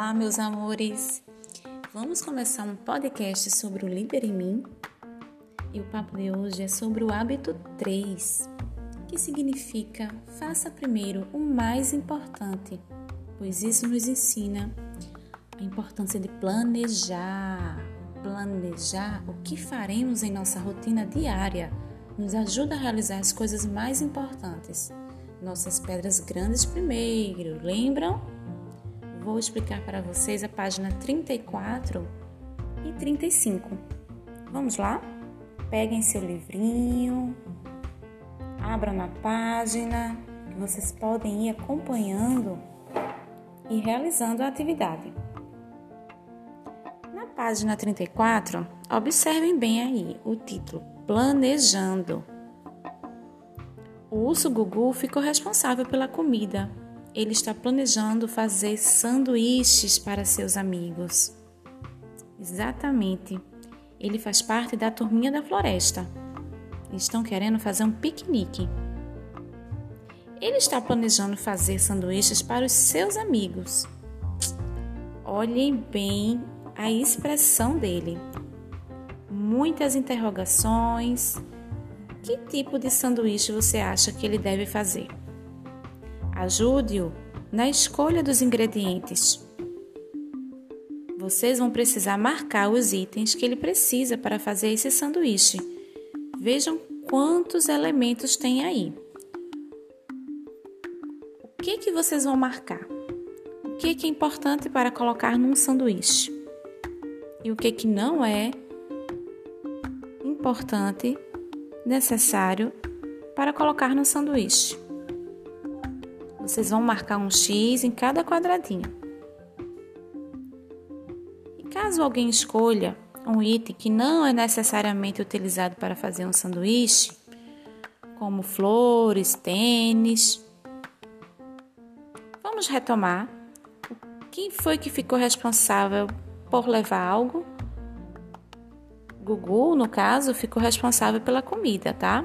Olá, meus amores! Vamos começar um podcast sobre o Líder em Mim? E o papo de hoje é sobre o hábito 3, que significa faça primeiro o mais importante, pois isso nos ensina a importância de planejar. Planejar o que faremos em nossa rotina diária nos ajuda a realizar as coisas mais importantes. Nossas pedras grandes primeiro, lembram? Vou explicar para vocês a página 34 e 35. Vamos lá? Peguem seu livrinho, abram na página, vocês podem ir acompanhando e realizando a atividade. Na página 34, observem bem aí o título Planejando. O urso Gugu ficou responsável pela comida ele está planejando fazer sanduíches para seus amigos. Exatamente. Ele faz parte da turminha da floresta. Estão querendo fazer um piquenique. Ele está planejando fazer sanduíches para os seus amigos. Olhem bem a expressão dele. Muitas interrogações. Que tipo de sanduíche você acha que ele deve fazer? Ajude-o na escolha dos ingredientes. Vocês vão precisar marcar os itens que ele precisa para fazer esse sanduíche. Vejam quantos elementos tem aí. O que que vocês vão marcar? O que que é importante para colocar num sanduíche? E o que que não é importante, necessário para colocar no sanduíche? Vocês vão marcar um X em cada quadradinho. E caso alguém escolha um item que não é necessariamente utilizado para fazer um sanduíche, como flores, tênis, vamos retomar. Quem foi que ficou responsável por levar algo? Gugu, no caso, ficou responsável pela comida, tá?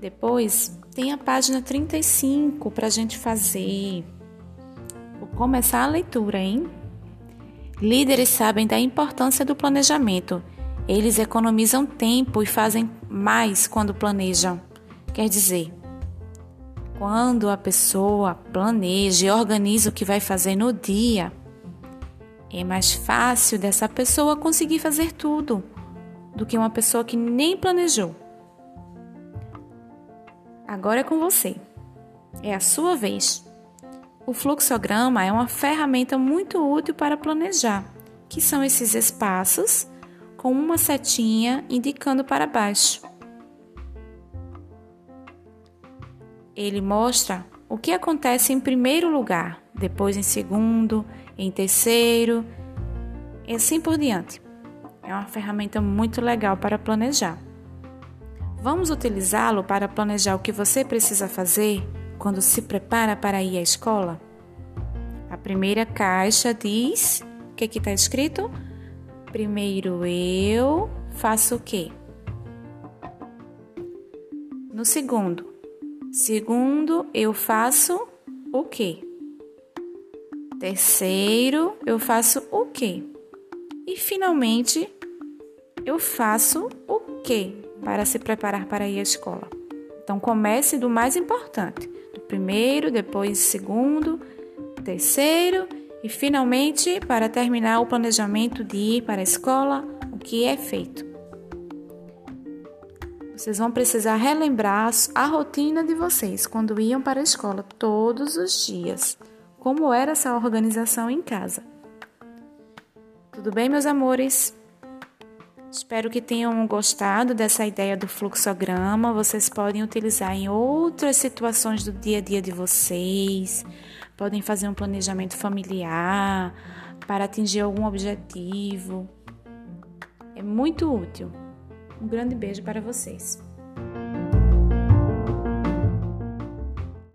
Depois tem a página 35 para a gente fazer. Vou começar a leitura, hein? Líderes sabem da importância do planejamento. Eles economizam tempo e fazem mais quando planejam. Quer dizer, quando a pessoa planeja e organiza o que vai fazer no dia, é mais fácil dessa pessoa conseguir fazer tudo do que uma pessoa que nem planejou. Agora é com você. É a sua vez. O fluxograma é uma ferramenta muito útil para planejar, que são esses espaços com uma setinha indicando para baixo. Ele mostra o que acontece em primeiro lugar, depois em segundo, em terceiro e assim por diante. É uma ferramenta muito legal para planejar. Vamos utilizá-lo para planejar o que você precisa fazer quando se prepara para ir à escola? A primeira caixa diz: o que está escrito? Primeiro eu faço o quê? No segundo, segundo eu faço o quê? Terceiro, eu faço o quê? E finalmente, eu faço o quê? Para se preparar para ir à escola. Então comece do mais importante, do primeiro, depois segundo, terceiro e finalmente para terminar o planejamento de ir para a escola, o que é feito. Vocês vão precisar relembrar a rotina de vocês quando iam para a escola todos os dias. Como era essa organização em casa? Tudo bem, meus amores? Espero que tenham gostado dessa ideia do fluxograma. Vocês podem utilizar em outras situações do dia a dia de vocês. Podem fazer um planejamento familiar para atingir algum objetivo. É muito útil. Um grande beijo para vocês.